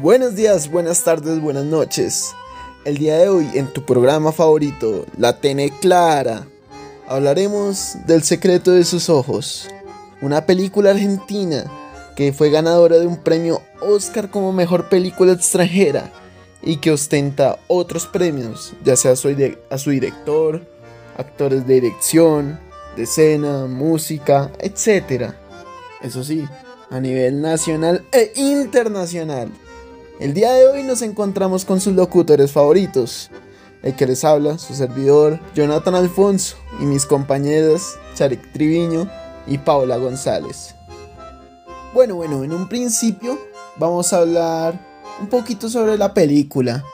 Buenos días, buenas tardes, buenas noches. El día de hoy en tu programa favorito, La Tene Clara, hablaremos del secreto de sus ojos, una película argentina que fue ganadora de un premio Oscar como mejor película extranjera y que ostenta otros premios, ya sea a su, director, actores de dirección, de escena, música, etc. Eso sí, a nivel nacional e internacional. El día de hoy nos encontramos con sus locutores favoritos. El que les habla, su servidor, Jonathan Alfonso, y mis compañeras, Charik Triviño y Paula González. Bueno, bueno, en un principio vamos a hablar un poquito sobre la película.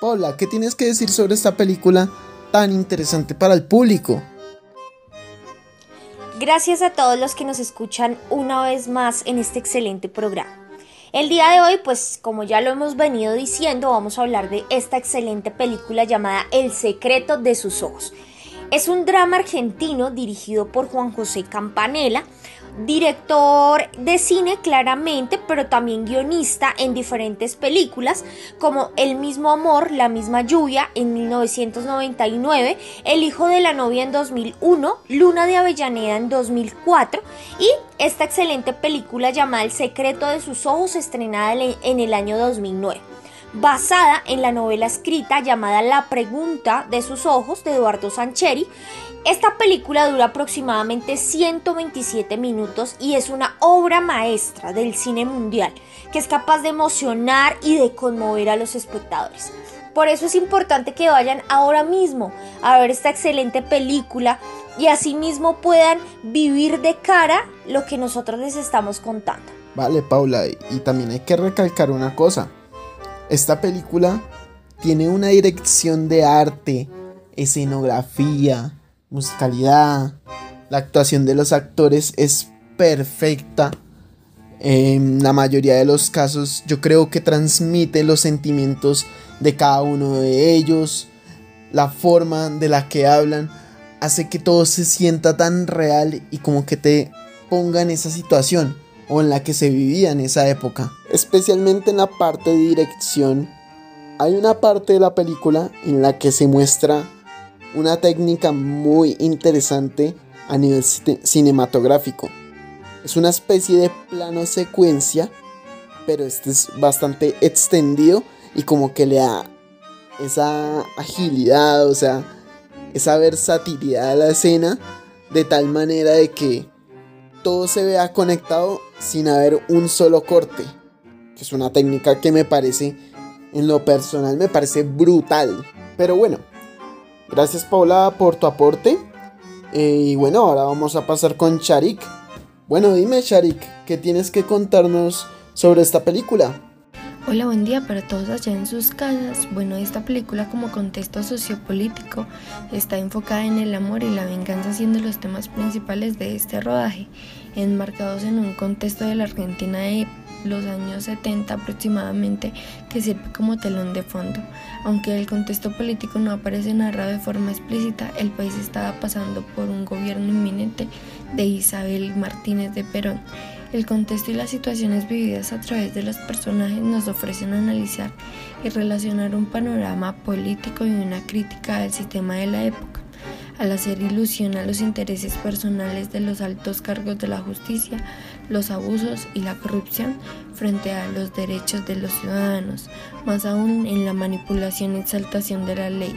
Paula, ¿qué tienes que decir sobre esta película tan interesante para el público? Gracias a todos los que nos escuchan una vez más en este excelente programa. El día de hoy, pues como ya lo hemos venido diciendo, vamos a hablar de esta excelente película llamada El secreto de sus ojos. Es un drama argentino dirigido por Juan José Campanella, director de cine claramente, pero también guionista en diferentes películas como El mismo amor, La misma lluvia en 1999, El hijo de la novia en 2001, Luna de Avellaneda en 2004 y esta excelente película llamada El secreto de sus ojos estrenada en el año 2009 basada en la novela escrita llamada La pregunta de sus ojos de Eduardo Sancheri esta película dura aproximadamente 127 minutos y es una obra maestra del cine mundial que es capaz de emocionar y de conmover a los espectadores. Por eso es importante que vayan ahora mismo a ver esta excelente película y asimismo puedan vivir de cara lo que nosotros les estamos contando. Vale, Paula, y también hay que recalcar una cosa. Esta película tiene una dirección de arte, escenografía, musicalidad, la actuación de los actores es perfecta. En la mayoría de los casos yo creo que transmite los sentimientos de cada uno de ellos. La forma de la que hablan hace que todo se sienta tan real y como que te ponga en esa situación o en la que se vivía en esa época. Especialmente en la parte de dirección. Hay una parte de la película en la que se muestra una técnica muy interesante a nivel cinematográfico. Es una especie de plano secuencia, pero este es bastante extendido y como que le da esa agilidad, o sea, esa versatilidad a la escena de tal manera de que todo se vea conectado sin haber un solo corte. Que es una técnica que me parece, en lo personal, me parece brutal. Pero bueno, Gracias Paula por tu aporte. Eh, y bueno, ahora vamos a pasar con Sharik. Bueno, dime Sharik, ¿qué tienes que contarnos sobre esta película? Hola, buen día para todos allá en sus casas. Bueno, esta película como contexto sociopolítico está enfocada en el amor y la venganza siendo los temas principales de este rodaje, enmarcados en un contexto de la Argentina de los años 70 aproximadamente que sirve como telón de fondo. Aunque el contexto político no aparece narrado de forma explícita, el país estaba pasando por un gobierno inminente de Isabel Martínez de Perón. El contexto y las situaciones vividas a través de los personajes nos ofrecen analizar y relacionar un panorama político y una crítica al sistema de la época al hacer ilusión a los intereses personales de los altos cargos de la justicia, los abusos y la corrupción frente a los derechos de los ciudadanos, más aún en la manipulación y exaltación de la ley.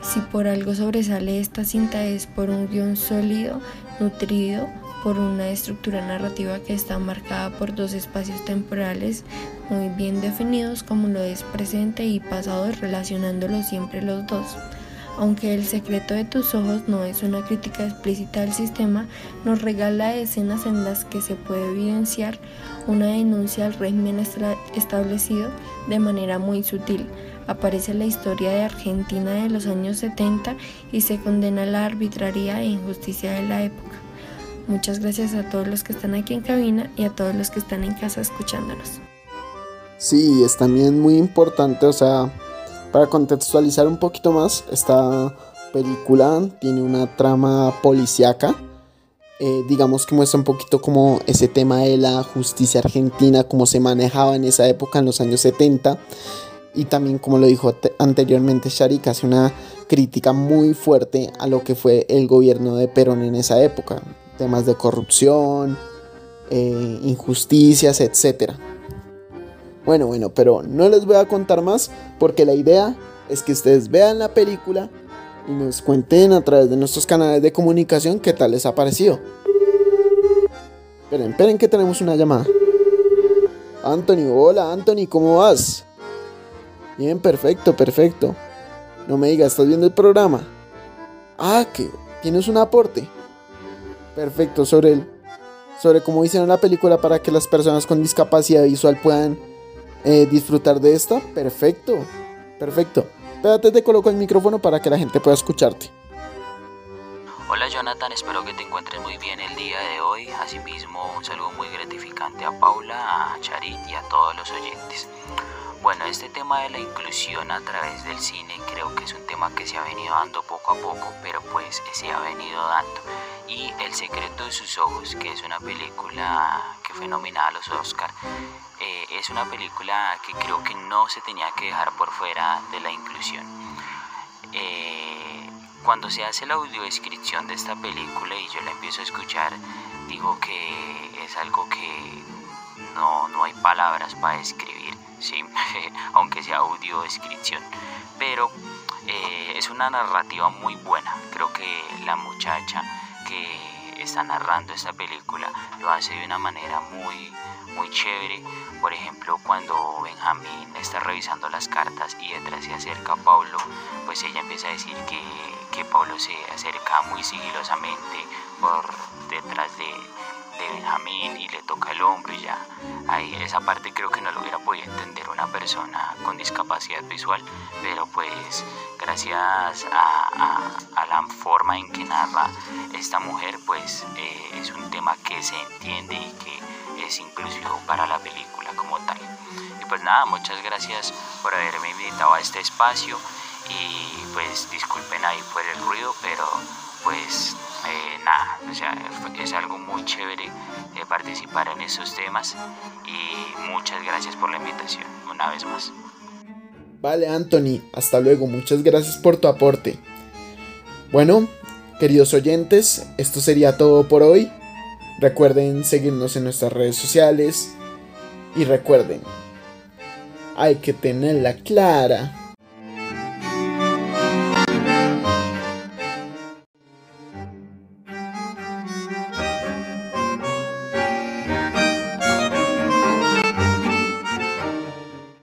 Si por algo sobresale esta cinta es por un guion sólido, nutrido, por una estructura narrativa que está marcada por dos espacios temporales muy bien definidos como lo es presente y pasado relacionándolos siempre los dos. Aunque El secreto de tus ojos no es una crítica explícita al sistema, nos regala escenas en las que se puede evidenciar una denuncia al régimen establecido de manera muy sutil. Aparece la historia de Argentina de los años 70 y se condena la arbitrariedad e injusticia de la época. Muchas gracias a todos los que están aquí en cabina y a todos los que están en casa escuchándonos. Sí, es también muy importante, o sea, para contextualizar un poquito más, esta película tiene una trama policíaca eh, digamos que muestra un poquito como ese tema de la justicia argentina, cómo se manejaba en esa época, en los años 70. Y también, como lo dijo anteriormente Sharik, hace una crítica muy fuerte a lo que fue el gobierno de Perón en esa época. Temas de corrupción, eh, injusticias, etc. Bueno, bueno, pero no les voy a contar más porque la idea es que ustedes vean la película y nos cuenten a través de nuestros canales de comunicación qué tal les ha parecido. Esperen, esperen que tenemos una llamada. Anthony, hola Anthony, ¿cómo vas? Bien, perfecto, perfecto. No me digas, ¿estás viendo el programa? Ah, que tienes un aporte. Perfecto, sobre el, sobre cómo hicieron la película para que las personas con discapacidad visual puedan eh, disfrutar de esta. Perfecto, perfecto. Espérate, te coloco el micrófono para que la gente pueda escucharte. Hola Jonathan, espero que te encuentres muy bien el día de hoy. Asimismo, un saludo muy gratificante a Paula, a Charit y a todos los oyentes. Bueno, este tema de la inclusión a través del cine creo que es un tema que se ha venido dando poco a poco, pero pues se ha venido dando. Y El secreto de sus ojos, que es una película que fue nominada a los Oscar, eh, es una película que creo que no se tenía que dejar por fuera de la inclusión. Eh, cuando se hace la audiodescripción de esta película y yo la empiezo a escuchar, digo que es algo que no, no hay palabras para describir sí, aunque sea audio descripción. Pero eh, es una narrativa muy buena. Creo que la muchacha que está narrando esta película lo hace de una manera muy, muy chévere. Por ejemplo, cuando Benjamín está revisando las cartas y detrás se acerca a Pablo, pues ella empieza a decir que, que Pablo se acerca muy sigilosamente por detrás de, de Benjamín y le toca el hombro y ya. Ahí esa parte creo que no lo hubiera podido entender una persona con discapacidad visual, pero pues gracias a, la forma en que narra esta mujer, pues eh, es un tema que se entiende y que es inclusivo para la película como tal. Y pues nada, muchas gracias por haberme invitado a este espacio y pues disculpen ahí por el ruido, pero pues eh, nada, o sea, es algo muy chévere de participar en esos temas y muchas gracias por la invitación una vez más. Vale, Anthony, hasta luego, muchas gracias por tu aporte. Bueno, queridos oyentes, esto sería todo por hoy. Recuerden seguirnos en nuestras redes sociales y recuerden, hay que tenerla clara.